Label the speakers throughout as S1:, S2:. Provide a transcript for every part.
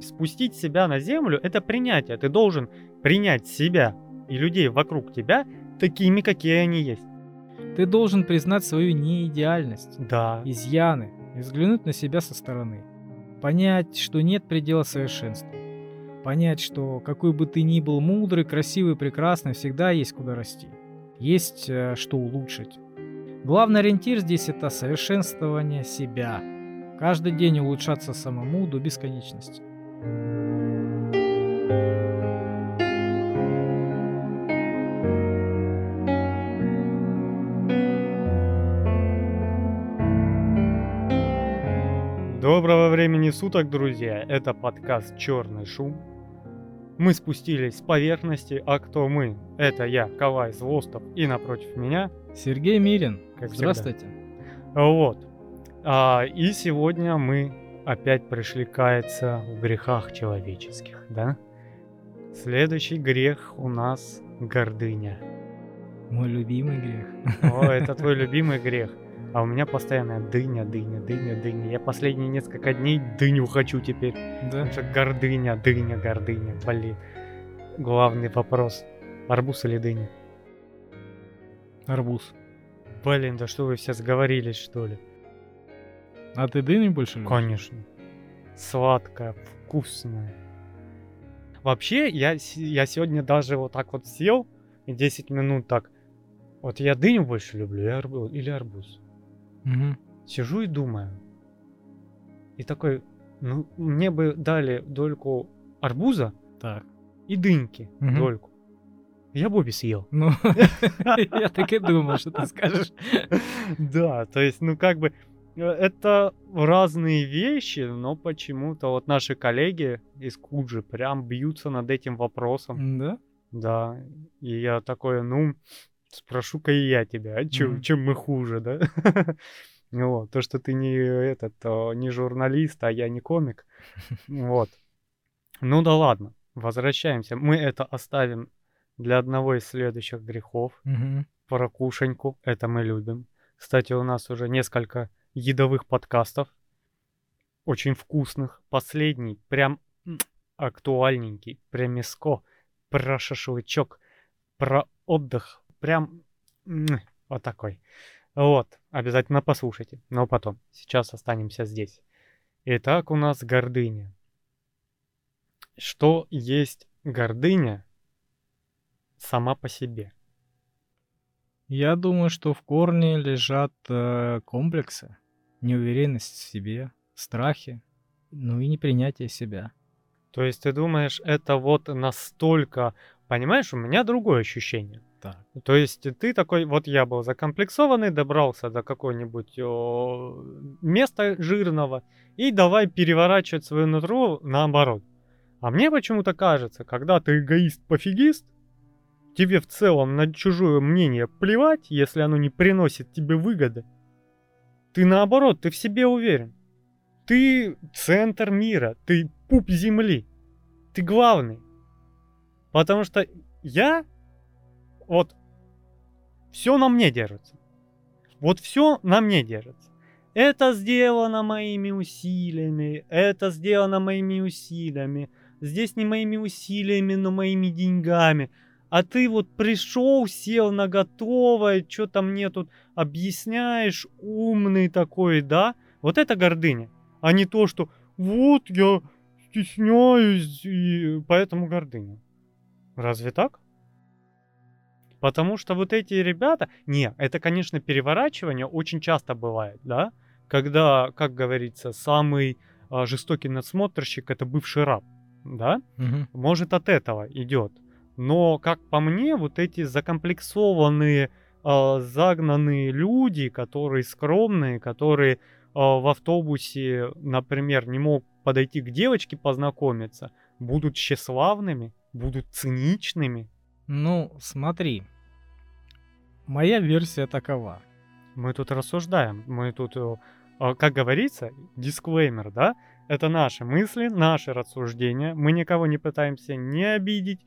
S1: Спустить себя на землю – это принятие. Ты должен принять себя и людей вокруг тебя такими, какие они есть.
S2: Ты должен признать свою неидеальность,
S1: Да.
S2: изъяны, и взглянуть на себя со стороны. Понять, что нет предела совершенству. Понять, что какой бы ты ни был мудрый, красивый, прекрасный, всегда есть куда расти. Есть э, что улучшить. Главный ориентир здесь это совершенствование себя. Каждый день улучшаться самому до бесконечности.
S1: Доброго времени суток, друзья! Это подкаст «Черный шум». Мы спустились с поверхности, а кто мы? Это я, Калай Злостов, и напротив меня,
S2: Сергей Мирин,
S1: Как всегда.
S2: здравствуйте.
S1: вот. А, и сегодня мы опять пришли каяться в грехах человеческих, да? Следующий грех у нас гордыня.
S2: Мой любимый грех.
S1: О, это твой любимый грех. А у меня постоянно дыня, дыня, дыня, дыня. Я последние несколько дней дыню хочу теперь.
S2: Да?
S1: Потому что гордыня, дыня, гордыня, блин. Главный вопрос. Арбуз или дыня?
S2: Арбуз.
S1: Блин, да что вы все сговорились, что ли?
S2: А ты дыню больше любишь?
S1: Конечно. Сладкая, вкусная. Вообще, я, я сегодня даже вот так вот сел и 10 минут так. Вот я дыню больше люблю и арбу- или арбуз.
S2: Мгм.
S1: Сижу и думаю. И такой, ну, мне бы дали дольку арбуза
S2: Так.
S1: и дыньки
S2: Мгм.
S1: дольку. Я бы обе съел.
S2: Ну, я так и думал, что ты скажешь.
S1: Да, то есть, ну как бы, это разные вещи, но почему-то вот наши коллеги из Куджи прям бьются над этим вопросом.
S2: Да?
S1: Да, и я такой, ну, спрошу-ка и я тебя, а чем,
S2: Мгм.
S1: чем мы хуже, да? Вот, то, что ты не этот, не журналист, а я не комик. Вот. Ну да ладно, возвращаемся. Мы это оставим для одного из следующих грехов
S2: Мгм.
S1: про кушаньку. Это мы любим. Кстати, у нас уже несколько едовых подкастов. Очень вкусных. Последний прям актуальненький. Прям мяско. Про шашлычок. Про отдых. Прям вот такой. Вот. Обязательно послушайте. Но потом. Сейчас останемся здесь. Итак, у нас гордыня. Что есть гордыня сама по себе?
S2: Я думаю, что в корне лежат э, комплексы, неуверенность в себе, страхи, ну и непринятие себя.
S1: То есть ты думаешь, это вот настолько... Понимаешь, у меня другое ощущение.
S2: Так.
S1: То есть ты такой, вот я был закомплексованный, добрался до какого-нибудь места жирного, и давай переворачивать свое нутро наоборот. А мне почему-то кажется, когда ты эгоист-пофигист, тебе в целом на чужое мнение плевать, если оно не приносит тебе выгоды. Ты наоборот, ты в себе уверен. Ты центр мира, ты пуп земли. Ты главный. Потому что я вот все на мне держится. Вот все на мне держится. Это сделано моими усилиями, это сделано моими усилиями. Здесь не моими усилиями, но моими деньгами. А ты вот пришел, сел на готовое, что-то мне тут объясняешь, умный такой, да? Вот это гордыня. А не то, что вот я стесняюсь, и поэтому гордыня. Разве так? Потому что вот эти ребята... Не, это, конечно, переворачивание очень часто бывает, да? Когда, как говорится, самый а, жестокий надсмотрщик — это бывший раб, да?
S2: Мгм.
S1: Может, от этого идет. Но, как по мне, вот эти закомплексованные, а, загнанные люди, которые скромные, которые а, в автобусе, например, не мог подойти к девочке познакомиться, будут тщеславными, будут циничными.
S2: Ну, смотри. Моя версия такова.
S1: Мы тут рассуждаем, мы тут, э, а, как говорится, дисклеймер, да? Это наши мысли, наши рассуждения. Мы никого не пытаемся не обидеть,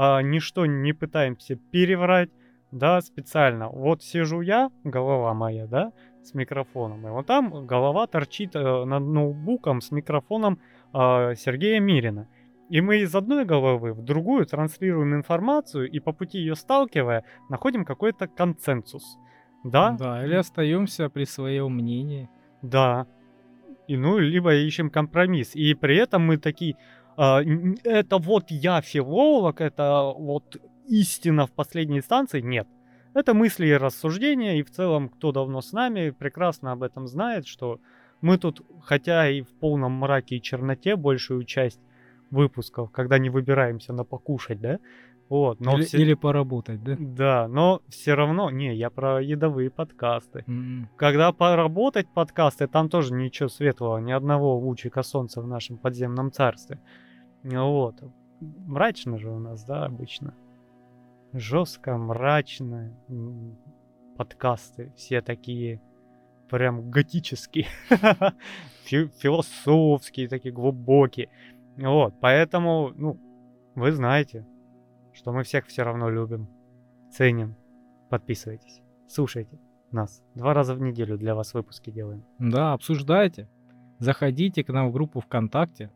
S1: а, ничто не пытаемся переврать, да, специально. Вот сижу я, голова моя, да, с микрофоном, и вот там голова торчит э, над ноутбуком с микрофоном э, Сергея Мирина. И мы из одной головы в другую транслируем информацию и по пути ее сталкивая находим какой-то консенсус. Да?
S2: Да, или остаемся при своем мнении.
S1: Да. И ну, либо ищем компромисс. И при этом мы такие, это вот я филолог, это вот истина в последней инстанции. Нет. Это мысли и рассуждения, и в целом, кто давно с нами, прекрасно об этом знает, что мы тут, хотя и в полном мраке и черноте большую часть выпусков, когда не выбираемся на покушать, да, вот,
S2: но или, все... или поработать, да?
S1: Да, но все равно, не, я про едовые подкасты. Mm-hmm. Когда поработать подкасты, там тоже ничего светлого, ни одного лучика солнца в нашем подземном царстве. Вот. Мрачно же у нас, да, обычно. Жестко, мрачно. Подкасты все такие прям готические. Философские, такие глубокие. Вот, поэтому, ну, вы знаете, что мы всех все равно любим, ценим. Подписывайтесь, слушайте нас. Два раза в неделю для вас выпуски делаем.
S2: Да, обсуждайте. Заходите к нам в группу ВКонтакте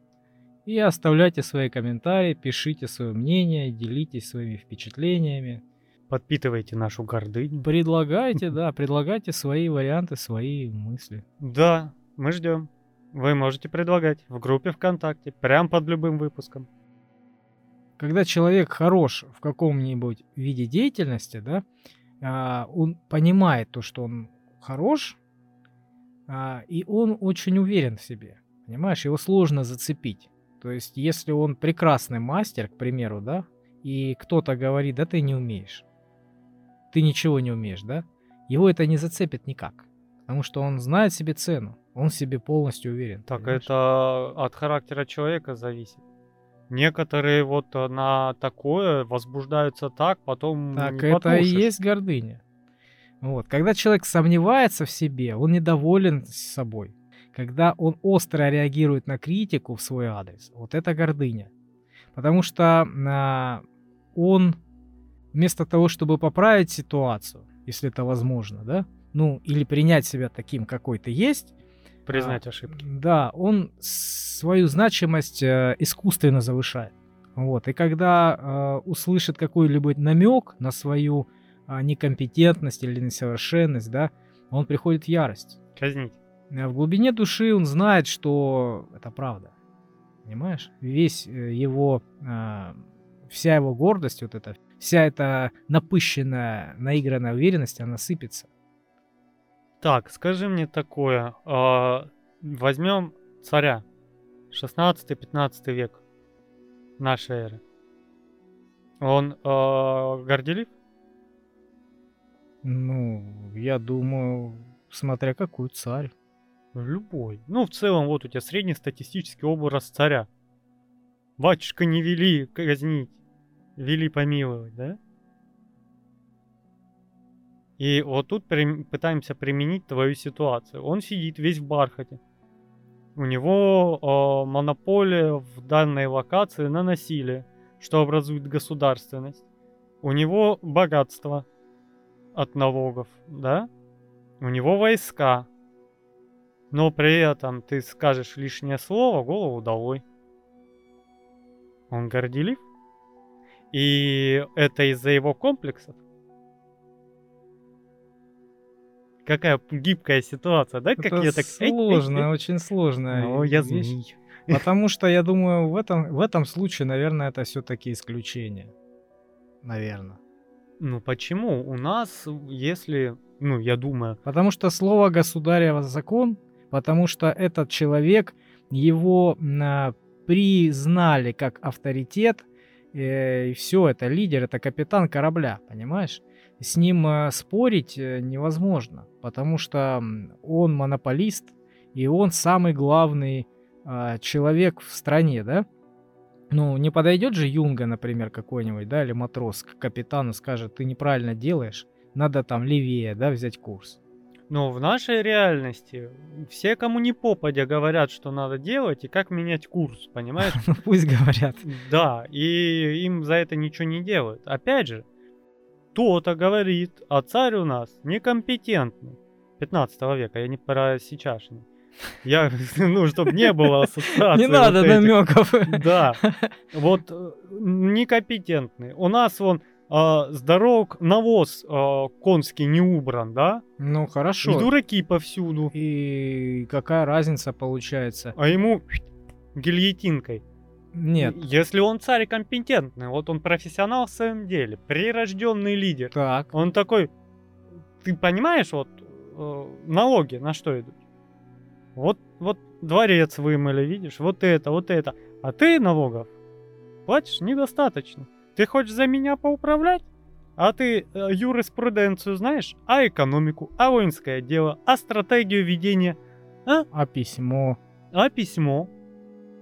S2: и оставляйте свои комментарии, пишите свое мнение, делитесь своими впечатлениями.
S1: Подпитывайте нашу гордыню.
S2: Предлагайте, да, предлагайте свои варианты, свои мысли.
S1: Да, мы ждем. Вы можете предлагать в группе ВКонтакте, прям под любым выпуском.
S2: Когда человек хорош в каком-нибудь виде деятельности, да, а, он понимает то, что он хорош, а, и он очень уверен в себе. Понимаешь, его сложно зацепить. То есть, если он прекрасный мастер, к примеру, да, и кто-то говорит, да ты не умеешь, ты ничего не умеешь, да, его это не зацепит никак. Потому что он знает себе цену. Он себе полностью уверен.
S1: Так понимаешь? это от характера человека зависит. Некоторые вот э, на такое возбуждаются так, потом
S2: Так не это потушишь. и есть гордыня. Вот. Когда человек сомневается в себе, он недоволен собой. Когда он остро реагирует на критику в свой адрес, вот это гордыня. Потому что а, он вместо того, чтобы поправить ситуацию, если это возможно, да, ну, или принять себя таким, какой ты есть,
S1: Признать а, ошибки.
S2: Да, он свою значимость э, искусственно завышает. Вот. И когда э, услышит какой-либо намек на свою э, некомпетентность или несовершенность, да, он приходит в ярость.
S1: Казнить.
S2: А в глубине души он знает, что это правда. Понимаешь? Весь э, его, э, вся его гордость, вот эта, вся эта напыщенная, наигранная уверенность, она сыпется.
S1: Так, скажи мне такое. Э, возьмем царя. 16-15 век нашей эры. Он э, горделив?
S2: Ну, я думаю, смотря какой царь.
S1: Любой. Ну, в целом, вот у тебя среднестатистический образ царя. Батюшка не вели казнить, вели помиловать, да? И вот тут при... пытаемся применить твою ситуацию. Он сидит весь в бархате. У него э, монополия в данной локации на насилие, что образует государственность. У него богатство от налогов, да? У него войска. Но при этом ты скажешь лишнее слово, голову долой. Он горделив. И это из-за его комплексов. какая гибкая ситуация, да?
S2: Как Это я так... Сложно, очень сложно.
S1: Ну, я змей.
S2: Потому что я думаю, в этом, в этом случае, наверное, это все-таки исключение. Наверное.
S1: Ну почему? У нас, если, ну, я думаю...
S2: Потому что слово государева закон, потому что этот человек, его а, признали как авторитет, э, и все, это лидер, это капитан корабля, понимаешь? с ним э, спорить э, невозможно, потому что он монополист, и он самый главный э, человек в стране, да? Ну, не подойдет же Юнга, например, какой-нибудь, да, или матрос к капитану скажет, ты неправильно делаешь, надо там левее, да, взять курс.
S1: Но в нашей реальности все, кому не попадя, говорят, что надо делать и как менять курс, понимаешь?
S2: Ну, пусть говорят.
S1: Да, и им за это ничего не делают. Опять же, кто-то говорит, а царь у нас некомпетентный. 15 века, я не про сейчасшний. Я, ну, чтобы не было ассоциации.
S2: Не надо
S1: вот
S2: намеков.
S1: Да, вот э, некомпетентный. У нас вон а, с дорог навоз а, конский не убран, да?
S2: Ну
S1: И
S2: хорошо.
S1: дураки повсюду.
S2: И какая разница получается?
S1: А ему гильотинкой.
S2: Нет.
S1: Если он царь компетентный, вот он профессионал в своем деле, прирожденный лидер,
S2: Так.
S1: он такой, ты понимаешь, вот э, налоги на что идут? Вот, вот дворец вымыли, видишь, вот это, вот это. А ты налогов платишь недостаточно. Ты хочешь за меня поуправлять? А ты э, юриспруденцию знаешь? А экономику? А воинское дело? А стратегию ведения?
S2: А письмо?
S1: А письмо?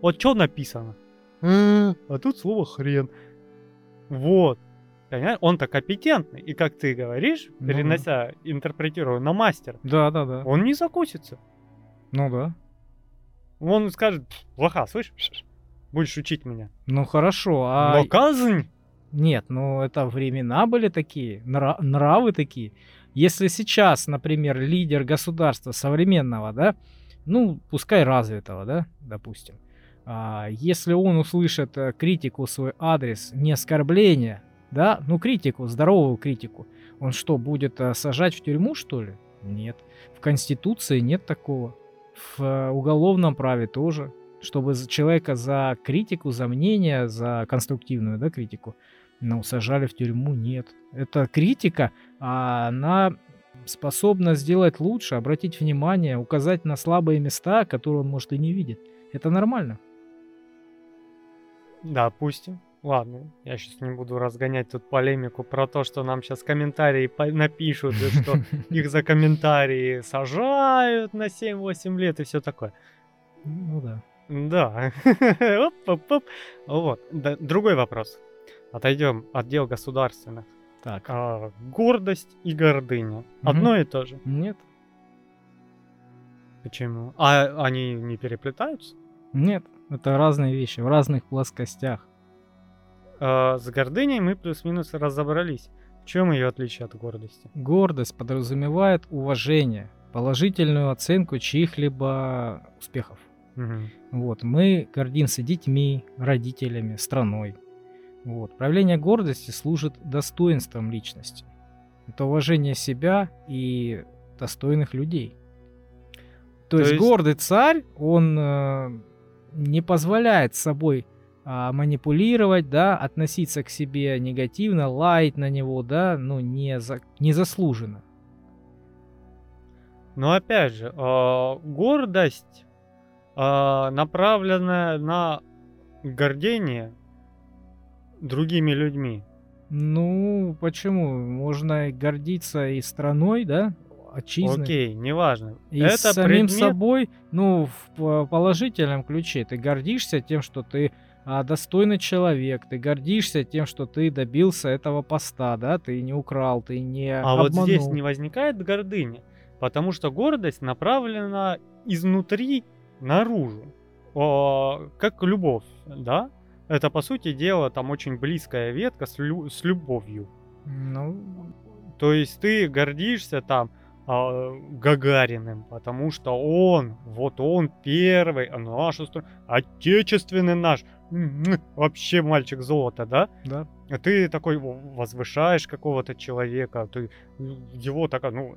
S1: Вот что написано? А тут слово хрен. Вот. Понимаешь? Он-то компетентный. И как ты говоришь,
S2: Ну да.
S1: перенося, интерпретируя на мастер,
S2: Да, да, да.
S1: он не закусится.
S2: Ну да.
S1: Он скажет, «Пф, плоха, слышишь? Будешь учить меня.
S2: Ну хорошо, а...
S1: Но казнь
S2: Нет, ну это времена были такие, нра- нравы такие. Если сейчас, например, лидер государства современного, да, ну, пускай развитого, да, допустим, а, если он услышит э, критику в свой адрес, не оскорбление, да, ну критику, здоровую критику, он что, будет э, сажать в тюрьму, что ли? Нет. В Конституции нет такого. В э, уголовном праве тоже. Чтобы человека за критику, за мнение, за конструктивную да, критику, ну, сажали в тюрьму, нет. Это критика, а она способна сделать лучше, обратить внимание, указать на слабые места, которые он, может, и не видит. Это нормально.
S1: Допустим. Ладно, я сейчас не буду разгонять тут полемику про то, что нам сейчас комментарии напишут, и что их за комментарии сажают на 7-8 лет и все такое.
S2: Ну да.
S1: Да. Оп-оп-оп. Вот. Другой вопрос. Отойдем от дел государственных.
S2: Так.
S1: А, гордость и гордыня. Одно и то же.
S2: Нет.
S1: Почему? А они не переплетаются?
S2: Нет. Это разные вещи в разных плоскостях.
S1: А, с гордыней мы плюс-минус разобрались. В чем ее отличие от гордости?
S2: Гордость подразумевает уважение, положительную оценку чьих-либо успехов.
S1: Мгм.
S2: Вот, мы гордимся детьми, родителями, страной. Вот. Проявление гордости служит достоинством личности. Это уважение себя и достойных людей. То,
S1: То
S2: есть,
S1: есть-
S2: гордый царь, он э, не позволяет собой а, манипулировать, да, относиться к себе негативно, лаять на него, да, ну, не за, незаслуженно.
S1: Но опять же, а, гордость, а, направленная на гордение другими людьми.
S2: Ну, почему? Можно гордиться и страной, да, отчизной.
S1: Окей, неважно.
S2: И
S1: Это
S2: самим
S1: предмет-
S2: собой, ну, в по- положительном ключе. Ты гордишься тем, что ты а, достойный человек, ты гордишься тем, что ты добился этого поста, да, ты не украл, ты не
S1: А вот
S2: обманул.
S1: здесь не возникает гордыня, потому что гордость направлена изнутри наружу, О, как любовь, да? Это, по сути дела, там очень близкая ветка с, лю- с любовью.
S2: Ну,
S1: То есть ты гордишься там а, Гагариным, потому что он, вот он первый, а страна, отечественный наш, м, м, вообще мальчик золота, да?
S2: да.
S1: А ты такой возвышаешь какого-то человека, ты его такая, ну,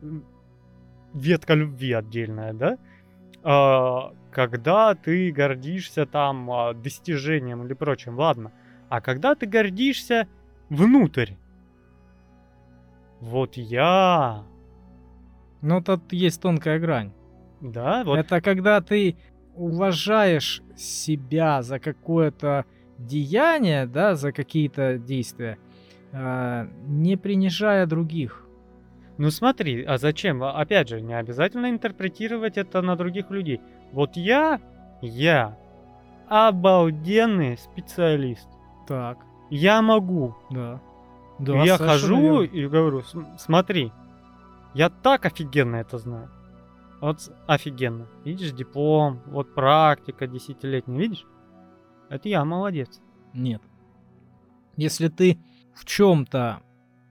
S1: ветка любви отдельная, да? А, когда ты гордишься там а, достижением или прочим, ладно. А когда ты гордишься внутрь, вот я,
S2: Но тут есть тонкая грань.
S1: да, вот
S2: Это когда ты уважаешь себя за какое-то деяние, да, за какие-то действия, а, не принижая других.
S1: Ну смотри, а зачем? Опять же, не обязательно интерпретировать это на других людей. Вот я, я обалденный специалист.
S2: Так,
S1: Я могу.
S2: да. Да,
S1: я хожу
S2: верно.
S1: и говорю, «См- смотри, я так офигенно это знаю. Вот офигенно. Видишь, диплом, вот практика десятилетняя, видишь? Это я молодец.
S2: Нет. Если ты в чем-то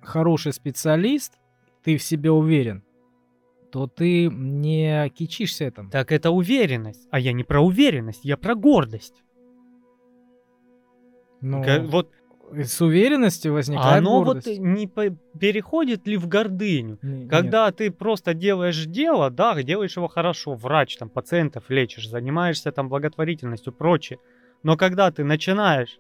S2: хороший специалист, ты в себе уверен, то ты не кичишься этим.
S1: Так это уверенность. А я не про уверенность, я про гордость.
S2: Ну,
S1: Вот
S2: с уверенностью возникает
S1: оно
S2: гордость.
S1: вот не по- переходит ли в гордыню?
S2: Не-
S1: Когда ты просто делаешь дело, да, делаешь его хорошо, врач, там, пациентов лечишь, занимаешься там благотворительностью, прочее. Но когда ты начинаешь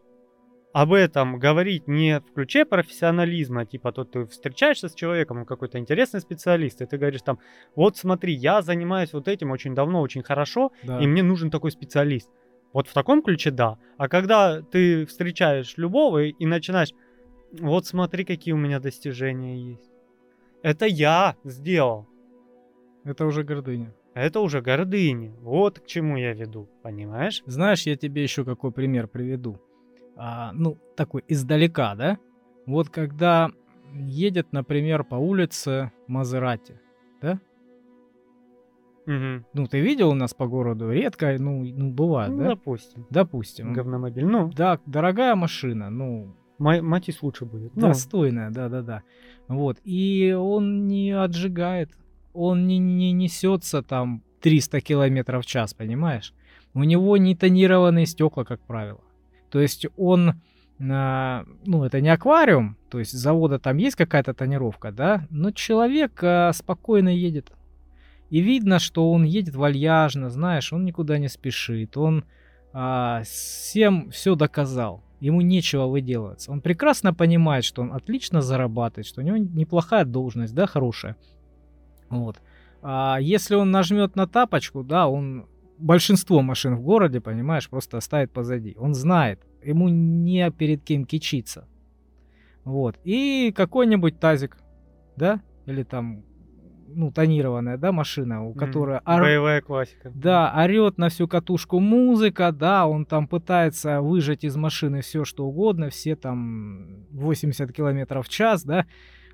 S1: об этом говорить не в ключе профессионализма, типа тут ты встречаешься с человеком, он какой-то интересный специалист, и ты говоришь там, вот смотри, я занимаюсь вот этим очень давно, очень хорошо.
S2: Да.
S1: и мне нужен такой специалист. Вот в таком ключе да. А когда ты встречаешь любого и, и начинаешь, вот смотри, какие у меня достижения есть. Это я сделал.
S2: Это уже гордыня.
S1: Это уже гордыня. Вот к чему я веду, понимаешь?
S2: Знаешь, я тебе еще какой пример приведу. А, ну, такой издалека, да? Вот когда едет, например, по улице Мазерати, да?
S1: Мгм.
S2: Ну, ты видел у нас по городу редко, ну, ну бывает,
S1: Ну,
S2: да?
S1: допустим.
S2: Допустим.
S1: Говномобиль. Ну,
S2: Да, дорогая машина, ну,
S1: Ма- Матис лучше будет. Ну,
S2: достойная, да-да-да. Вот, и он не отжигает, он не, не несется там 300 километров в час, понимаешь? У него не тонированные стекла, как правило. То есть он, а, ну, это не аквариум, то есть завода там есть какая-то тонировка, да, но человек а, спокойно едет. И видно, что он едет вальяжно, знаешь, он никуда не спешит, он а, всем все доказал. Ему нечего выделываться. Он прекрасно понимает, что он отлично зарабатывает, что у него неплохая должность, да, хорошая. Вот. А если он нажмет на тапочку, да, он большинство машин в городе, понимаешь, просто оставит позади. Он знает, ему не перед кем кичиться. Вот. И какой-нибудь тазик, да, или там, ну, тонированная, да, машина, у
S1: м,
S2: которой ор-
S1: Боевая классика.
S2: да, орет на всю катушку музыка, да, он там пытается выжать из машины все, что угодно, все там 80 километров в час, да,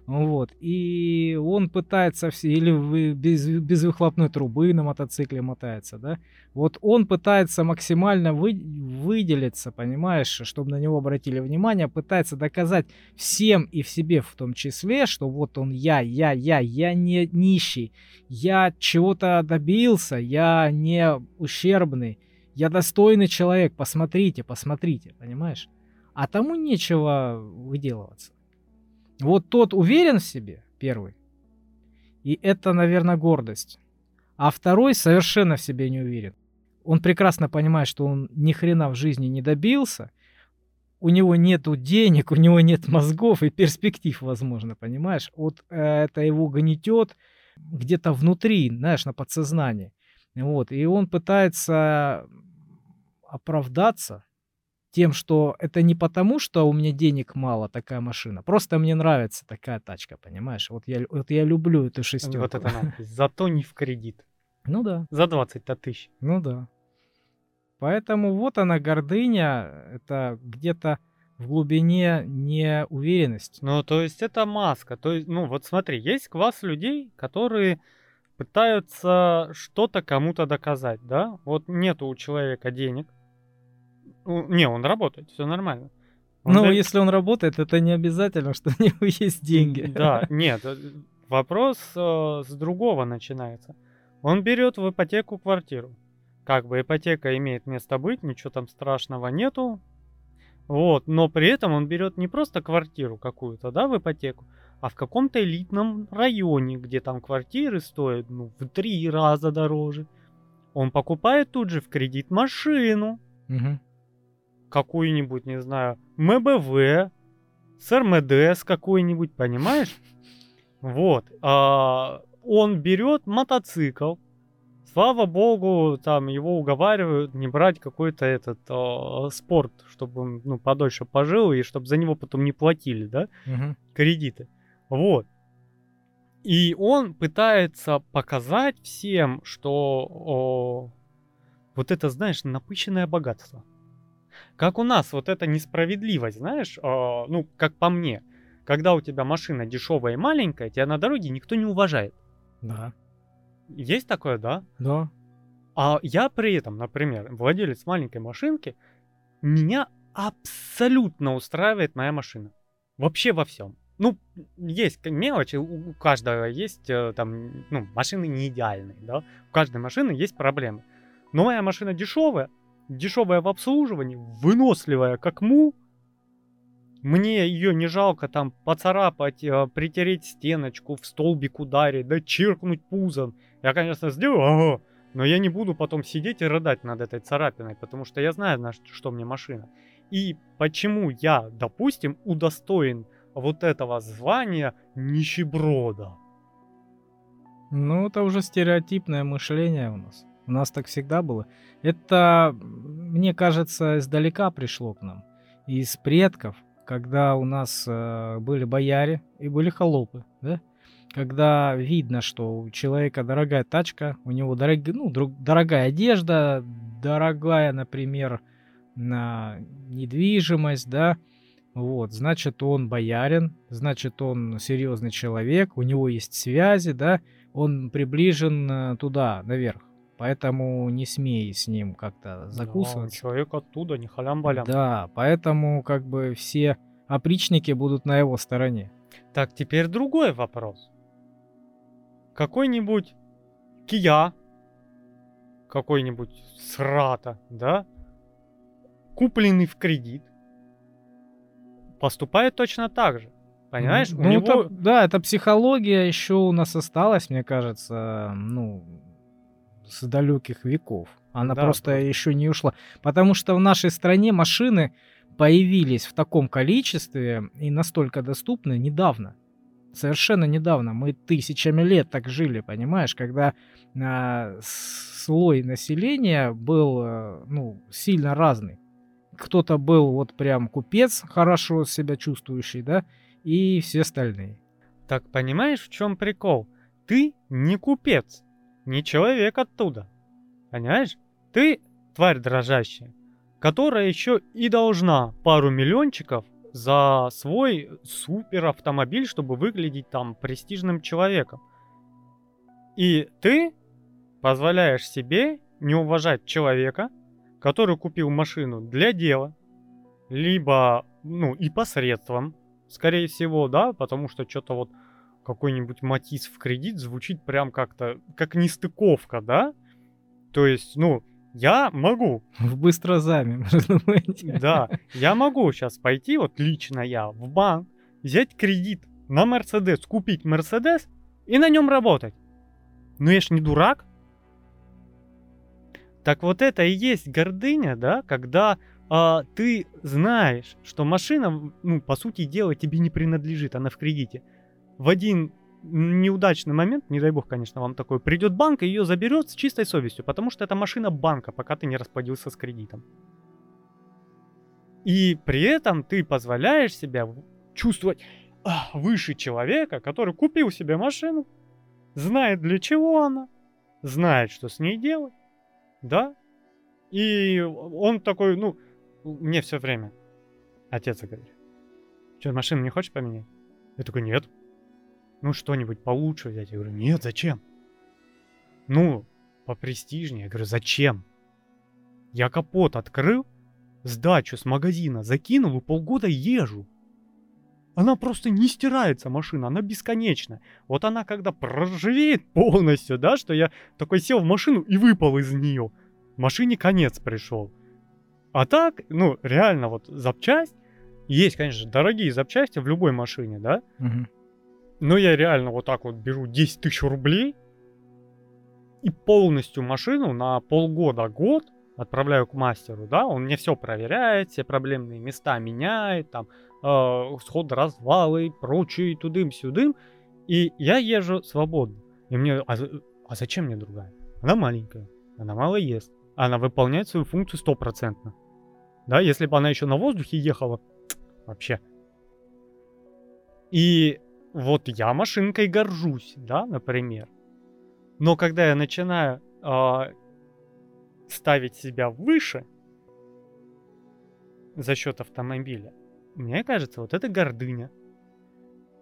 S2: вот, и он пытается все, или без, без выхлопной трубы на мотоцикле мотается, да, вот он пытается максимально вы- выделиться, понимаешь, чтобы на него обратили внимание, пытается доказать всем и в себе в том числе, что вот он я, я, я, я не нищий, я чего-то добился, я не ущербный, я достойный человек, посмотрите, посмотрите, понимаешь? А тому нечего выделываться. Вот тот уверен в себе, первый, и это, наверное, гордость. А второй совершенно в себе не уверен. Он прекрасно понимает, что он ни хрена в жизни не добился, у него нету денег, у него нет мозгов и перспектив, возможно, понимаешь? Вот э, это его гнетет где-то внутри, знаешь, на подсознании. Вот, и он пытается оправдаться тем, что это не потому, что у меня денег мало, такая машина. Просто мне нравится такая тачка, понимаешь? Вот я, вот я люблю эту шестерку.
S1: Вот это надпись. Зато не в кредит.
S2: Ну да.
S1: За 20-то тысяч.
S2: Ну да. Поэтому вот она гордыня, это где-то в глубине неуверенность.
S1: Ну, то есть это маска. То есть, ну, вот смотри, есть класс людей, которые пытаются что-то кому-то доказать, да? Вот нету у человека денег. Не, он работает, все нормально. Он
S2: Ну,
S1: говорит,
S2: если он работает, это не обязательно, что у него есть деньги.
S1: Да, нет, э, вопрос э, с другого начинается. Он берет в ипотеку квартиру. Как бы ипотека имеет место быть, ничего там страшного нету. Вот, но при этом он берет не просто квартиру какую-то, да, в ипотеку, а в каком-то элитном районе, где там квартиры стоят, ну, в три раза дороже. Он покупает тут же в кредит машину,
S2: Мгм.
S1: Какую-нибудь, не знаю, МБВ, с РМДС какой-нибудь, понимаешь? Вот. а, он берет мотоцикл. Слава богу, там его уговаривают не брать какой-то этот а, спорт, чтобы он ну, подольше пожил и чтобы за него потом не платили, да,
S2: Мгм.
S1: кредиты. Вот. И он пытается показать всем, что о, вот это, знаешь, напыщенное богатство. Как у нас вот эта несправедливость, знаешь, а, ну, как по мне, когда у тебя машина дешевая и маленькая, тебя на дороге никто не уважает.
S2: Да.
S1: Есть такое, да?
S2: Да.
S1: А я при этом, например, владелец маленькой машинки, меня абсолютно устраивает моя машина. Вообще во всем. ну, есть мелочи, у каждого есть, э, там, ну, машины не идеальные, да, у каждой машины есть проблемы. Но моя машина дешевая, дешевая в обслуживании, выносливая как мул, мне ее не жалко там поцарапать, э, притереть стеночку, в столбик ударить, да чиркнуть пузом. Я, конечно, сделаю, ага, но я не буду потом сидеть и рыдать над этой царапиной, потому что я знаю, на что мне машина. И почему я, допустим, удостоен вот этого звания нищеброда.
S2: Ну, это уже стереотипное мышление у нас. У нас так всегда было. Это, мне кажется, издалека пришло к нам. Из предков, когда у нас э, были бояре и были холопы, да? Когда видно, что у человека дорогая тачка, у него дорог, ну, друг, дорогая одежда, дорогая, например, на недвижимость, да, вот, значит, он боярин, значит, он серьезный человек, у него есть связи, да, он приближен э, туда, наверх. Поэтому не смей с ним как-то закусывать. Да,
S1: человек оттуда, не халям-балям.
S2: Да, поэтому как бы все опричники будут на его стороне.
S1: Так, теперь другой вопрос. Какой-нибудь Кия, какой-нибудь Срата, да, купленный в кредит, поступает точно так же. Понимаешь?
S2: Ну, у него... это, да, это психология еще у нас осталась, мне кажется, ну, с далеких веков. Она да, просто да. еще не ушла. Потому что в нашей стране машины появились в таком количестве и настолько доступны недавно. Совершенно недавно. Мы тысячами лет так жили, понимаешь, когда э, слой населения был э, ну, сильно разный кто-то был вот прям купец, хорошо себя чувствующий, да, и все остальные.
S1: Так понимаешь, в чем прикол? Ты не купец, не человек оттуда. Понимаешь? Ты тварь дрожащая, которая еще и должна пару миллиончиков за свой супер автомобиль, чтобы выглядеть там престижным человеком. И ты позволяешь себе не уважать человека, который купил машину для дела, либо, ну, и посредством, скорее всего, да, потому что что-то вот какой-нибудь матис в кредит звучит прям как-то, как нестыковка, да? То есть, ну, я могу.
S2: В быстрозаме.
S1: Да, я могу сейчас пойти, вот лично я, в банк, взять кредит на Мерседес, купить Мерседес и на нем работать. Но я ж не дурак, так вот это и есть гордыня, да, когда а, ты знаешь, что машина, ну, по сути дела, тебе не принадлежит, она в кредите. В один неудачный момент, не дай бог, конечно, вам такой, придет банк и ее заберет с чистой совестью, потому что это машина банка, пока ты не расплодился с кредитом. И при этом ты позволяешь себя чувствовать а, выше человека, который купил себе машину, знает для чего она, знает, что с ней делать, да. И он такой, ну, мне все время. Отец говорит, что, машину не хочешь поменять? Я такой, нет. Ну, что-нибудь получше взять. Я говорю, нет, зачем? Ну, попрестижнее. Я говорю, зачем? Я капот открыл, сдачу с магазина закинул и полгода езжу. Она просто не стирается, машина, она бесконечна. Вот она когда проржавеет полностью, да, что я такой сел в машину и выпал из нее. Машине конец пришел. А так, ну, реально, вот запчасть, есть, конечно, дорогие запчасти в любой машине, да? Угу. Но я реально вот так вот беру 10 тысяч рублей и полностью машину на полгода-год отправляю к мастеру, да, он мне все проверяет, все проблемные места меняет, там, э, сход развалы и прочее, тудым-сюдым, и я езжу свободно. И мне, а, а зачем мне другая? Она маленькая, она мало ест, она выполняет свою функцию стопроцентно. Да, если бы она еще на воздухе ехала, вообще. И вот я машинкой горжусь, да, например. Но когда я начинаю э, ставить себя выше за счет автомобиля, мне кажется, вот это гордыня.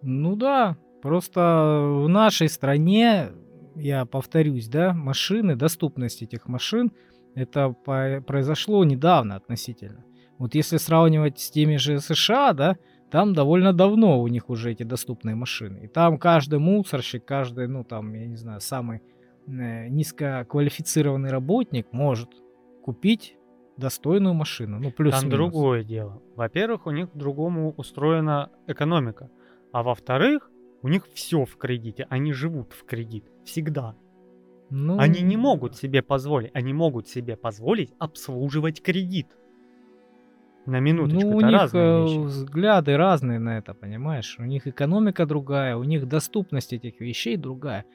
S2: Ну да, просто в нашей стране, я повторюсь, да, машины, доступность этих машин, это произошло недавно относительно. Вот если сравнивать с теми же США, да, там довольно давно у них уже эти доступные машины. И там каждый мусорщик, каждый, ну там, я не знаю, самый э, низкоквалифицированный работник может купить достойную машину. Ну, плюс
S1: Там другое дело. Во-первых, у них другому устроена экономика. А во-вторых, у них все в кредите. Они живут в кредит. Всегда.
S2: Ну,
S1: Они не могут себе позволить. Они могут себе позволить обслуживать кредит. На минуточку,
S2: Ну, у них
S1: разные
S2: э,
S1: вещи.
S2: взгляды разные на это, понимаешь? У них экономика другая, у них доступность этих вещей другая.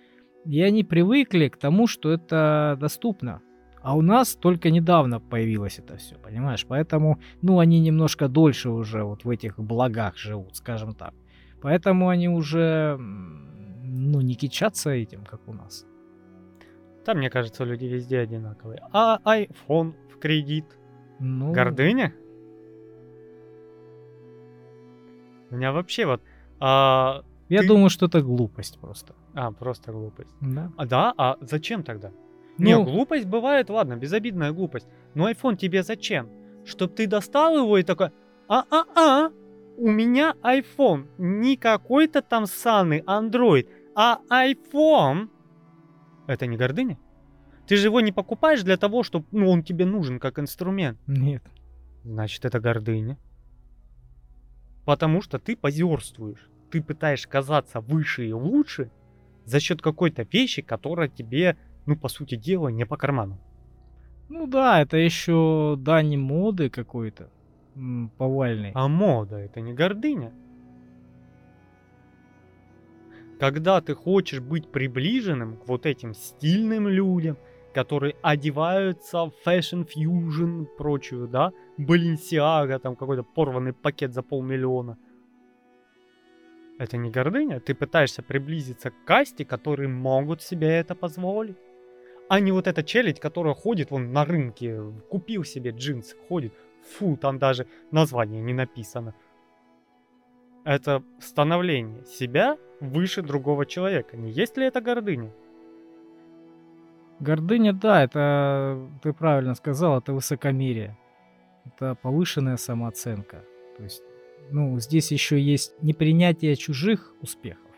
S2: И они привыкли к тому, что это доступно. А у нас только недавно появилось это все, понимаешь? Поэтому, ну, они немножко дольше уже вот в этих благах живут, скажем так. Поэтому они уже, ну, не кичатся этим, как у нас.
S1: Там, мне кажется, люди везде одинаковые. А iPhone в кредит.
S2: Ну,
S1: Гордыня? Меня вообще вот... А,
S2: я
S1: ты-
S2: думаю, что это глупость просто.
S1: а, просто глупость.
S2: Да.
S1: А да? А зачем тогда? Не,
S2: Ну,
S1: глупость бывает, ладно, безобидная глупость. Но iPhone тебе зачем? Чтоб ты достал его и такой, а-а-а, у меня iPhone, не какой-то там санный Android, а iPhone. Это не гордыня? Ты же его не покупаешь для того, чтобы ну, он тебе нужен как инструмент.
S2: нет.
S1: Значит, это гордыня. Потому что ты позерствуешь. Ты пытаешься казаться выше и лучше за счет какой-то вещи, которая тебе, ну, по сути дела, не по карману.
S2: Ну да, это еще дань моды какой-то повальный.
S1: А мода это не гордыня. Когда ты хочешь быть приближенным к вот этим стильным людям, которые одеваются в Fashion Fusion, прочую, да, Balenciaga, там какой-то порванный пакет за полмиллиона. Это не гордыня, ты пытаешься приблизиться к касте, которые могут себе это позволить. А не вот эта челядь, которая ходит вон на рынке, купил себе джинсы, ходит, фу, там даже название не написано. Это становление себя выше другого человека. Не есть ли это гордыня?
S2: Гордыня, да, это, ты правильно сказал, это высокомерие. Это повышенная самооценка. То есть, ну, здесь еще есть непринятие чужих успехов.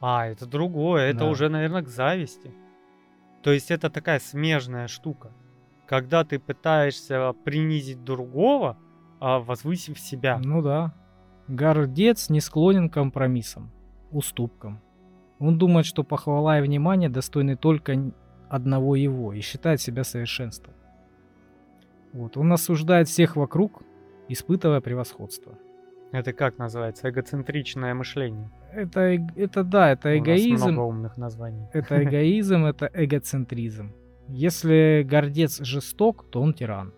S1: А, это другое, это
S2: Да.
S1: уже, наверное, к зависти. То есть это такая смежная штука. Когда ты пытаешься принизить другого, а возвысив себя.
S2: Ну да. Гордец не склонен к компромиссам, уступкам. Он думает, что похвала и внимание достойны только одного его и считает себя совершенством. Вот. Он осуждает всех вокруг, испытывая превосходство.
S1: Это как называется? Эгоцентричное мышление.
S2: Это, это да, это
S1: У нас
S2: эгоизм.
S1: много умных названий.
S2: Это эгоизм, это эгоцентризм. Если гордец жесток, то он тиран.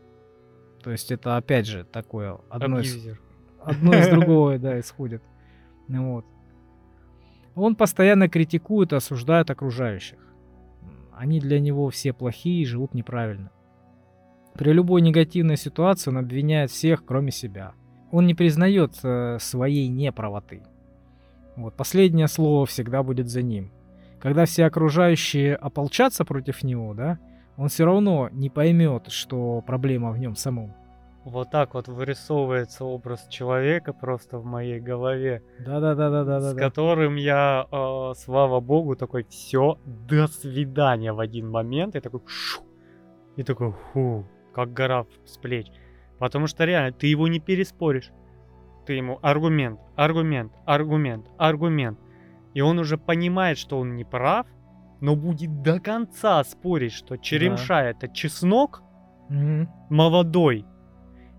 S2: То есть это опять же такое одно из, одно из другого, да, исходит. Вот. Он постоянно критикует и осуждает окружающих. Они для него все плохие и живут неправильно. При любой негативной ситуации он обвиняет всех, кроме себя. Он не признает э, своей неправоты. Вот, последнее слово всегда будет за ним. Когда все окружающие ополчатся против него, да, он все равно не поймет, что проблема в нем самом.
S1: Вот так вот вырисовывается образ человека просто в моей голове,
S2: Да-да-да-да-да.
S1: с которым я, э, слава богу, такой, все, до свидания в один момент, и такой, шу, и такой, фу, как гора с плеч. Потому что реально, ты его не переспоришь. Ты ему аргумент, аргумент, аргумент, аргумент. И он уже понимает, что он не прав, но будет до конца спорить, что черемша это чеснок,
S2: Мгм.
S1: молодой,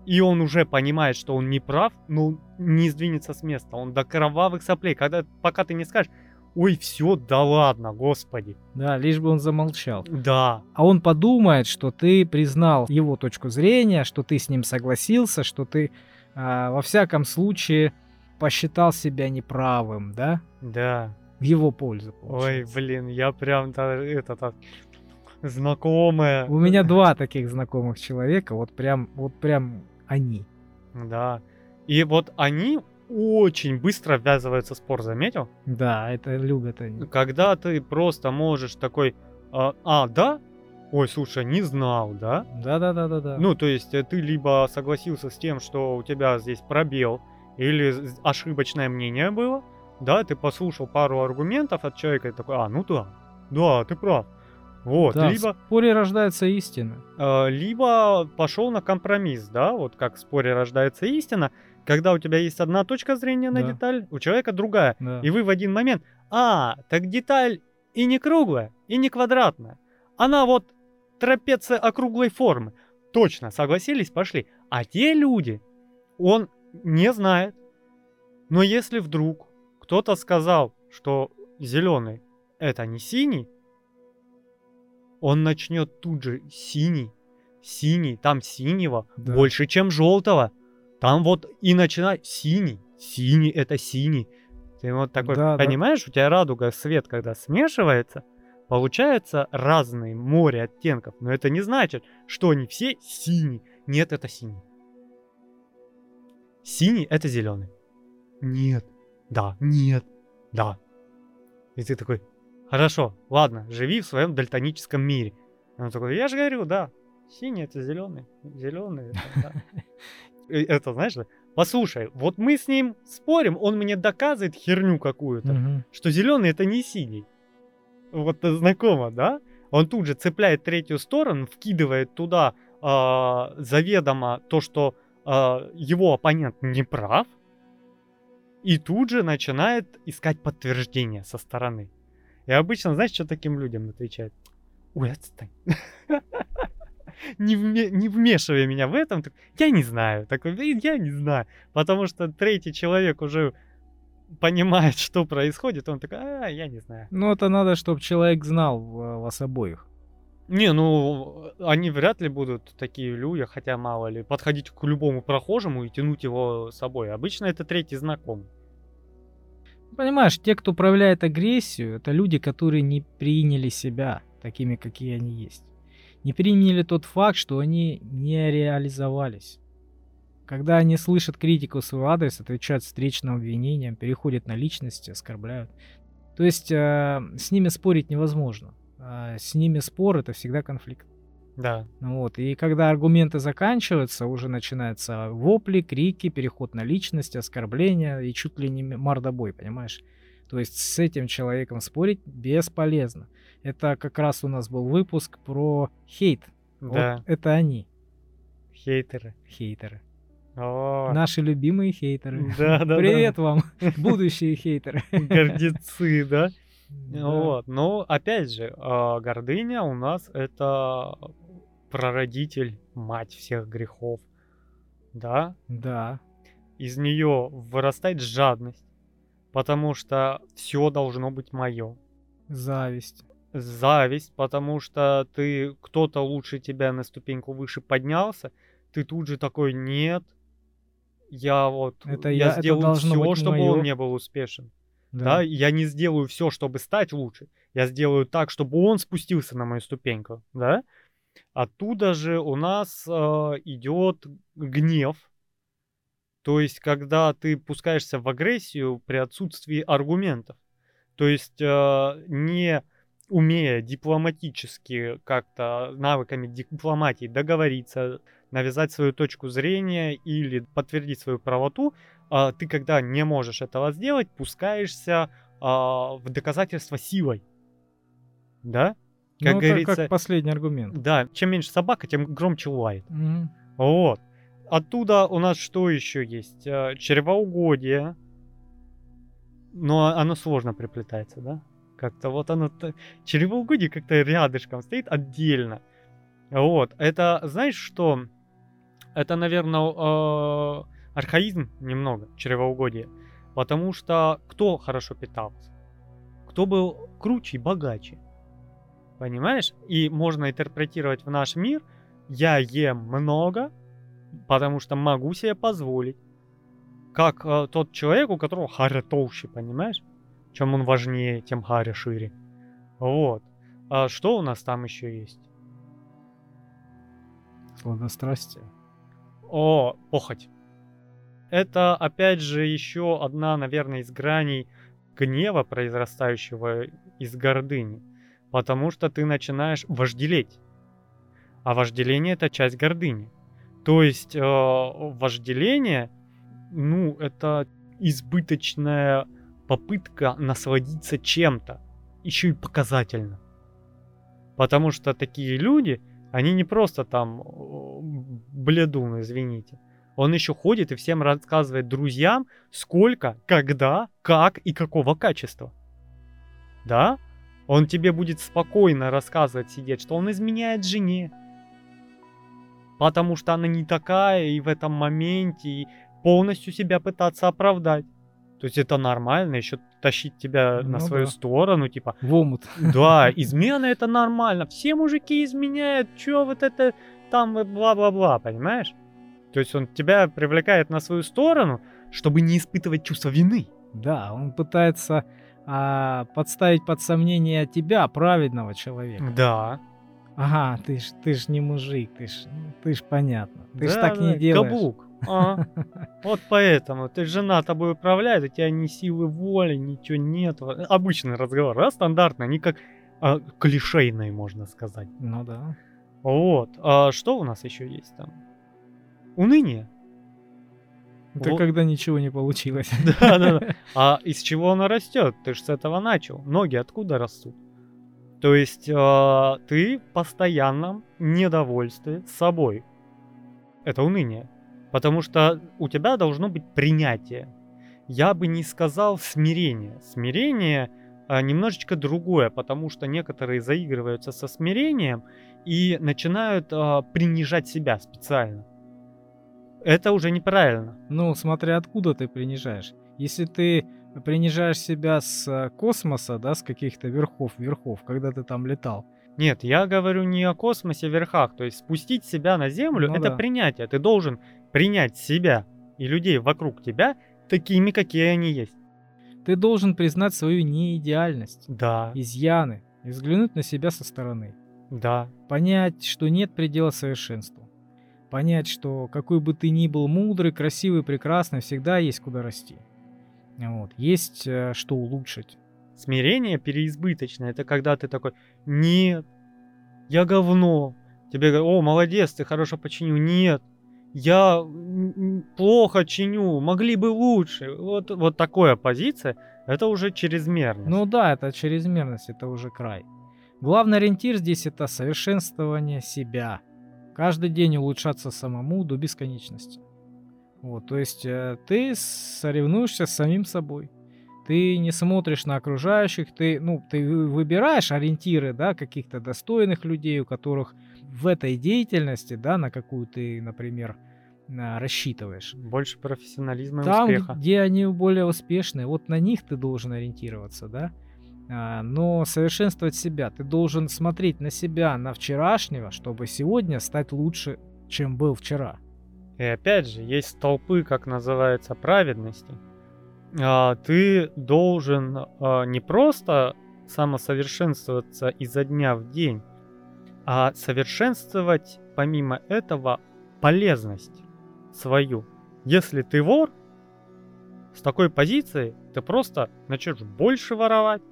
S1: и он уже понимает, что он не прав, но не сдвинется с места. Он до кровавых соплей. Когда, пока ты не скажешь, ой, все, да ладно, господи.
S2: Да, лишь бы он замолчал.
S1: Да,
S2: А он подумает, что ты признал его точку зрения, что ты с ним согласился, что ты а, во всяком случае посчитал себя неправым, да,
S1: да.
S2: в его пользу.
S1: Ой,
S2: получается.
S1: блин, я прям та- это так знакомая.
S2: У меня два таких знакомых человека, вот прям, вот прям они.
S1: Да. И вот они очень быстро ввязываются в спор, заметил?
S2: Да, это любят они.
S1: Когда ты просто можешь такой, а, а, да? Ой, слушай, не знал, да?
S2: Да-да-да-да-да.
S1: Ну, то есть э, ты либо согласился с тем, что у тебя здесь пробел, или ошибочное мнение было, да, ты послушал пару аргументов от человека и такой, а, ну да, да, ты прав. Вот,
S2: Да,
S1: либо,
S2: в споре рождается истина.
S1: э, либо пошел на компромисс, да, вот как в споре рождается истина, когда у тебя есть одна точка зрения на
S2: Да.
S1: деталь, у человека другая.
S2: Да.
S1: И вы в один момент, а, так деталь и не круглая, и не квадратная. Она вот трапеция округлой формы. Точно, согласились, пошли. А те люди, он не знает. Но если вдруг кто-то сказал, что зеленый это не синий, он начнет тут же синий, синий, там синего
S2: Да.
S1: больше, чем желтого. Там вот и начинает синий, синий это синий. Ты вот такой,
S2: Да, да.
S1: понимаешь, у тебя радуга, свет, когда смешивается, получается разные море оттенков. Но это не значит, что они все синий. Нет, это синий. Синий это зеленый. Нет. Да. Нет. Да. И ты такой, хорошо, ладно, живи в своем дальтоническом мире. И он такой, я же говорю, да, синий это зеленый, зеленый это, да». Это, знаешь, да, послушай, вот мы с ним спорим, он мне доказывает херню какую-то, что зеленый это не синий. Вот э, знакомо, да? Он тут же цепляет третью сторону, вкидывает туда а, заведомо то, что а, его оппонент не прав, и тут же начинает искать подтверждение со стороны. И обычно, знаешь, что таким людям отвечает? Ой, отстань. Не, вме- не вмешивай меня в этом. Так, Я не знаю. Такой, «Да я не знаю. Потому что третий человек уже понимает, что происходит. Он такой, а, я не знаю.
S2: Ну, это надо, чтобы человек знал вас обоих.
S1: Не, ну, они вряд ли будут такие люди, хотя мало ли, подходить к любому прохожему и тянуть его с собой. Обычно это третий знакомый.
S2: Понимаешь, те, кто проявляет агрессию, это люди, которые не приняли себя такими, какие они есть. Не приняли тот факт, что они не реализовались. Когда они слышат критику в свой адрес, отвечают встречным обвинениям, переходят на личности, оскорбляют. То есть э, с ними спорить невозможно. А с ними спор это всегда конфликт.
S1: Да.
S2: Ну Вот. И когда аргументы заканчиваются, уже начинаются вопли, крики, переход на личность, оскорбления и чуть ли не мордобой, понимаешь? То есть с этим человеком спорить бесполезно. Это как раз у нас был выпуск про хейт.
S1: Да.
S2: Вот это они,
S1: Хейтеры.
S2: хейтеры.
S1: О,
S2: Наши любимые хейтеры.
S1: Да, да, да.
S2: Привет вам, будущие хейтеры.
S1: гордецы, да?
S2: Да.
S1: Вот. Но опять же, а, гордыня у нас это прародитель, мать всех грехов. Да?
S2: Да.
S1: Из нее вырастает жадность, потому что все должно быть мое.
S2: Зависть.
S1: Зависть, потому что ты кто-то лучше тебя на ступеньку выше поднялся, ты тут же такой нет. Я вот
S2: Это
S1: я,
S2: я-
S1: сделаю все, чтобы
S2: моё.
S1: он не был успешен. Да. я не сделаю все, чтобы стать лучше. Я сделаю так, чтобы он спустился на мою ступеньку, да. Оттуда же у нас э, идет гнев. То есть, когда ты пускаешься в агрессию при отсутствии аргументов. То есть, э, не умея дипломатически как-то навыками дипломатии договориться, навязать свою точку зрения или подтвердить свою правоту, а, ты когда не можешь этого сделать, пускаешься а, в доказательство силой. Да? Как
S2: ну, это
S1: говорится,
S2: как последний аргумент.
S1: да, чем меньше собака, тем громче лает.
S2: Мгм.
S1: Вот. Оттуда у нас что еще есть? А, Чревоугодие. Но оно сложно приплетается, да? Как-то вот оно... Чревоугодие как-то рядышком стоит отдельно. Вот. Это, знаешь что? Это, наверное, архаизм немного, чревоугодие. Потому что кто хорошо питался? Кто был круче и богаче? Понимаешь? И можно интерпретировать в наш мир, я ем много, потому что могу себе позволить. Как э, тот человек, у которого харя толще, понимаешь? Чем он важнее, тем харя шире. Вот. А что у нас там еще есть?
S2: Сладострастие.
S1: О, похоть. Это, опять же, еще одна, наверное, из граней гнева, произрастающего из гордыни. Потому что ты начинаешь вожделеть. А вожделение это часть гордыни. То есть э, вожделение ну, это избыточная попытка насладиться чем-то, еще и показательно. Потому что такие люди, они не просто там бледун, извините. Он еще ходит и всем рассказывает друзьям, сколько, когда, как и какого качества. Да? Он тебе будет спокойно рассказывать, сидеть, что он изменяет жене. Потому что она не такая и в этом моменте, и полностью себя пытаться оправдать. То есть это нормально, еще тащить тебя ну, на свою да. сторону, типа...
S2: В омут.
S1: Да, измена это нормально. Все мужики изменяют, чё вот это там бла-бла-бла, понимаешь? То есть он тебя привлекает на свою сторону, чтобы не испытывать чувство вины.
S2: Да, он пытается а, подставить под сомнение тебя, праведного человека.
S1: Да.
S2: Ага, ты ж, ты ж не мужик, ты ж, ты ж понятно. Ты да, ж так да, не делаешь.
S1: Каблук. А, вот поэтому. Ты жена тобой управляет, у тебя ни силы воли, ничего нет. Обычный разговор, да, стандартный, не как а, клишейный, можно сказать.
S2: Ну да.
S1: Вот. А что у нас еще есть там? Уныние.
S2: Это вот. когда ничего не получилось.
S1: Да, да, да. А из чего оно растет? Ты же с этого начал. Ноги откуда растут? То есть э, ты в постоянном недовольстве собой. Это уныние. Потому что у тебя должно быть принятие. Я бы не сказал смирение. Смирение э, немножечко другое, потому что некоторые заигрываются со смирением и начинают э, принижать себя специально это уже неправильно.
S2: Ну, смотря откуда ты принижаешь. Если ты принижаешь себя с э, космоса, да, с каких-то верхов, верхов, когда ты там летал.
S1: Нет, я говорю не о космосе верхах, то есть спустить себя на землю ну, это да. принятие. Ты должен принять себя и людей вокруг тебя такими, какие они есть.
S2: Ты должен признать свою неидеальность,
S1: да.
S2: изъяны и взглянуть на себя со стороны.
S1: Да.
S2: Понять, что нет предела совершенству понять, что какой бы ты ни был мудрый, красивый, прекрасный, всегда есть куда расти. Вот. Есть э, что улучшить.
S1: Смирение переизбыточное. Это когда ты такой, нет, я говно. Тебе говорят, о, молодец, ты хорошо починил. Нет, я плохо чиню, могли бы лучше. Вот, вот такая позиция, это уже чрезмерность.
S2: Ну да, это чрезмерность, это уже край. Главный ориентир здесь это совершенствование себя. Каждый день улучшаться самому до бесконечности. Вот, то есть э, ты соревнуешься с самим собой. Ты не смотришь на окружающих, ты, ну, ты выбираешь ориентиры, да, каких-то достойных людей, у которых в этой деятельности, да, на какую ты, например, рассчитываешь.
S1: Больше профессионализма и
S2: Там,
S1: успеха.
S2: где они более успешны, вот на них ты должен ориентироваться, да. А, но совершенствовать себя. Ты должен смотреть на себя, на вчерашнего, чтобы сегодня стать лучше, чем был вчера.
S1: И опять же, есть столпы, как называется, праведности. А, ты должен а, не просто самосовершенствоваться изо дня в день, а совершенствовать помимо этого полезность свою. Если ты вор, с такой позиции ты просто начнешь больше воровать,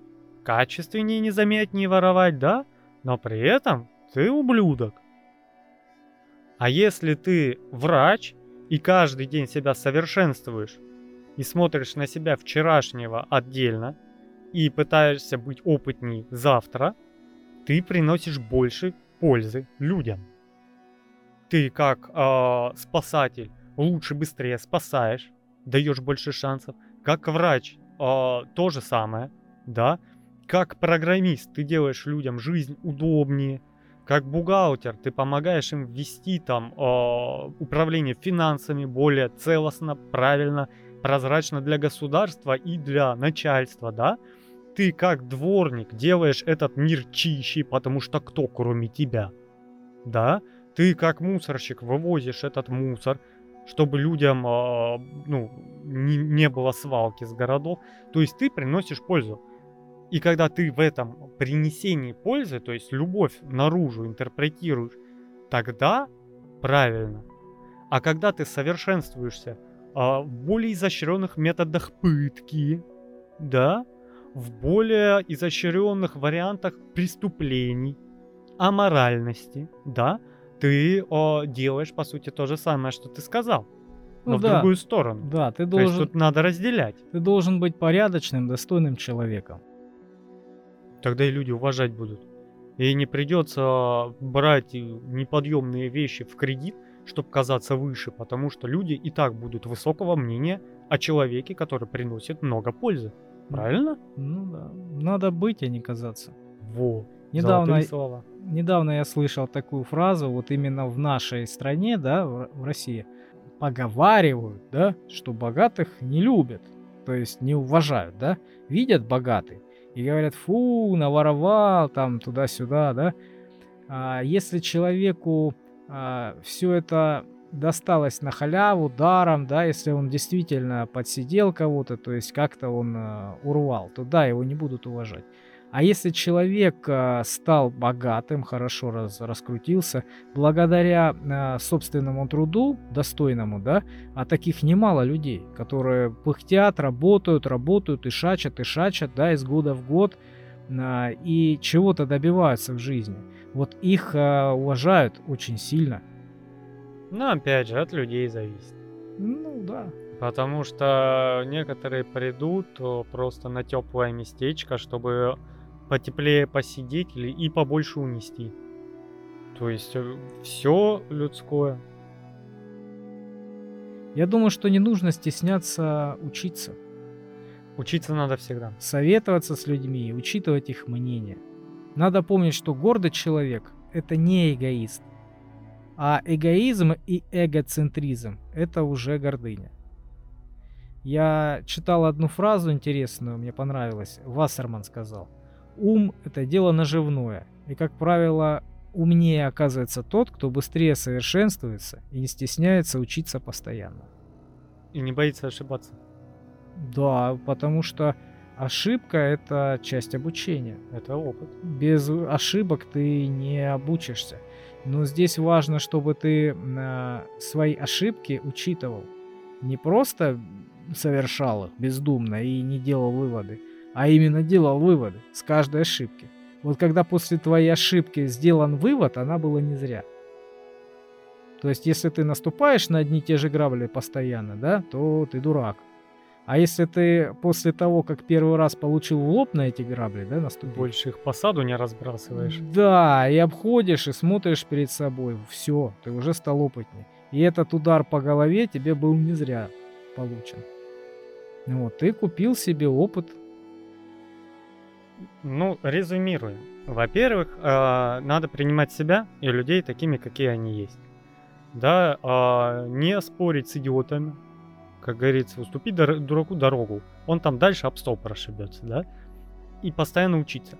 S1: качественнее, незаметнее воровать, да? Но при этом ты ублюдок. А если ты врач и каждый день себя совершенствуешь и смотришь на себя вчерашнего отдельно и пытаешься быть опытней завтра, ты приносишь больше пользы людям. Ты как э, спасатель лучше, быстрее спасаешь, даешь больше шансов. Как врач э, то же самое, да, как программист ты делаешь людям жизнь удобнее, как бухгалтер ты помогаешь им ввести там э, управление финансами более целостно, правильно, прозрачно для государства и для начальства, да? Ты как дворник делаешь этот мир чище, потому что кто кроме тебя, да? Ты как мусорщик вывозишь этот мусор, чтобы людям э, ну, не, не было свалки с городов. То есть ты приносишь пользу. И когда ты в этом принесении пользы, то есть любовь наружу интерпретируешь, тогда правильно. А когда ты совершенствуешься а, в более изощренных методах пытки, да, в более изощренных вариантах преступлений, аморальности, да, ты о, делаешь, по сути, то же самое, что ты сказал. но
S2: Ну
S1: в
S2: да.
S1: другую сторону.
S2: Да, ты
S1: То есть
S2: должен,
S1: тут надо разделять.
S2: ты должен быть порядочным, достойным человеком.
S1: Тогда и люди уважать будут. И не придется брать э, неподъемные вещи в кредит, чтобы казаться выше, потому что люди и так будут высокого мнения о человеке, который приносит много пользы. Правильно?
S2: Ну да, надо быть, а не казаться.
S1: Во.
S2: Недавно,
S1: слова.
S2: недавно я слышал такую фразу, вот именно в нашей стране, да, в, в России, поговаривают, да, что богатых не любят, то есть не уважают, да, видят богатый и говорят, фу, наворовал, там, туда-сюда, да. А если человеку все это досталось на халяву, даром, да, если он действительно подсидел кого-то, то есть как-то он а, урвал, то да, его не будут уважать. А если человек а, стал богатым, хорошо раз, раскрутился, благодаря а, собственному труду, достойному, да, а таких немало людей, которые пыхтят, работают, работают и шачат, и шачат, да, из года в год, а, и чего-то добиваются в жизни. Вот их уважают очень сильно.
S1: Но опять же, от людей зависит.
S2: Ну да.
S1: Потому что некоторые придут э, просто на теплое местечко, чтобы потеплее посидеть или и побольше унести. То есть все людское.
S2: Я думаю, что не нужно стесняться учиться,
S1: Учиться надо всегда.
S2: советоваться с людьми и учитывать их мнение. Надо помнить, что гордый человек – это не эгоист. А эгоизм и эгоцентризм – это уже гордыня. Я читал одну фразу интересную, мне понравилось. Вассерман сказал. Ум – это дело наживное. И, как правило, умнее оказывается тот, кто быстрее совершенствуется и не стесняется учиться постоянно.
S1: И не боится ошибаться.
S2: Да, потому что ошибка – это часть обучения.
S1: Это опыт.
S2: Без ошибок ты не обучишься. Но здесь важно, чтобы ты э, свои ошибки учитывал. Не просто совершал их бездумно и не делал выводы, а именно делал выводы с каждой ошибки. Вот когда после твоей ошибки сделан вывод, она была не зря. То есть, если ты наступаешь на одни и те же грабли постоянно, да, то ты дурак. А если ты после того, как первый раз получил в лоб на эти грабли, да, наступил,
S1: Больше их по саду не разбрасываешь.
S2: да, и обходишь, и смотришь перед собой. Все, ты уже стал опытней. И этот удар по голове тебе был не зря получен. Вот, ты купил себе опыт.
S1: Ну, резюмируем. Во-первых, э, надо принимать себя и людей такими, какие они есть. Да, э, не спорить с идиотами, как говорится, уступить дор- дураку дорогу. Он там дальше об стол прошибется, да? И постоянно учиться.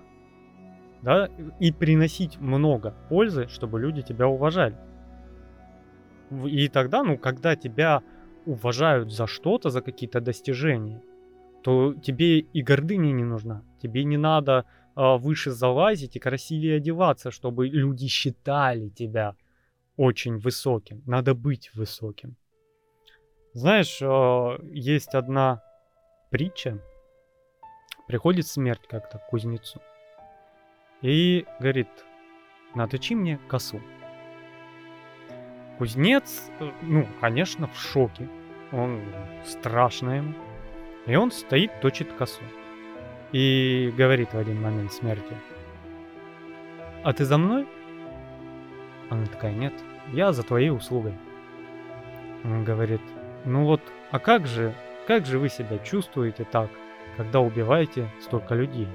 S1: Да, и приносить много пользы, чтобы люди тебя уважали. И тогда, ну, когда тебя уважают за что-то, за какие-то достижения, то тебе и гордыня не нужна. Тебе не надо а, выше залазить и красивее одеваться, чтобы люди считали тебя очень высоким. Надо быть высоким. Знаешь, а, есть одна притча. Приходит смерть как-то к кузнецу. И говорит, наточи мне косу. Кузнец, э, ну, конечно, в шоке. Он страшно ему. И он стоит, точит косу. И говорит в один момент смерти. А ты за мной? Она такая, нет, я за твоей услугой. Он говорит, ну вот, а как же, как же вы себя чувствуете так, когда убиваете столько людей?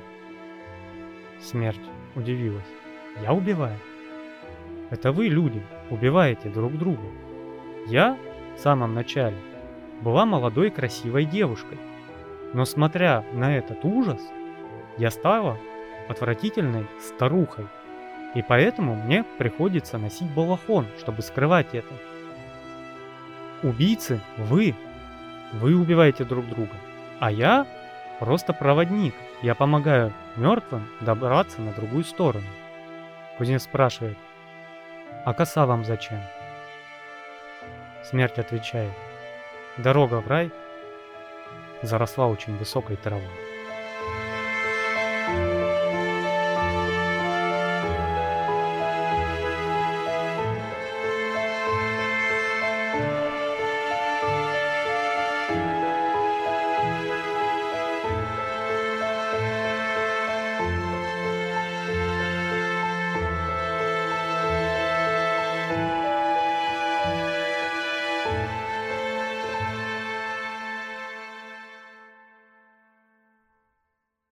S1: Смерть удивилась. Я убиваю? Это вы, люди, убиваете друг друга. Я в самом начале была молодой красивой девушкой. Но смотря на этот ужас, я стала отвратительной старухой. И поэтому мне приходится носить балахон, чтобы скрывать это. Убийцы вы. Вы убиваете друг друга. А я просто проводник. Я помогаю мертвым добраться на другую сторону. Кузнец спрашивает, а коса вам зачем? Смерть отвечает, дорога в рай заросла очень высокой травой.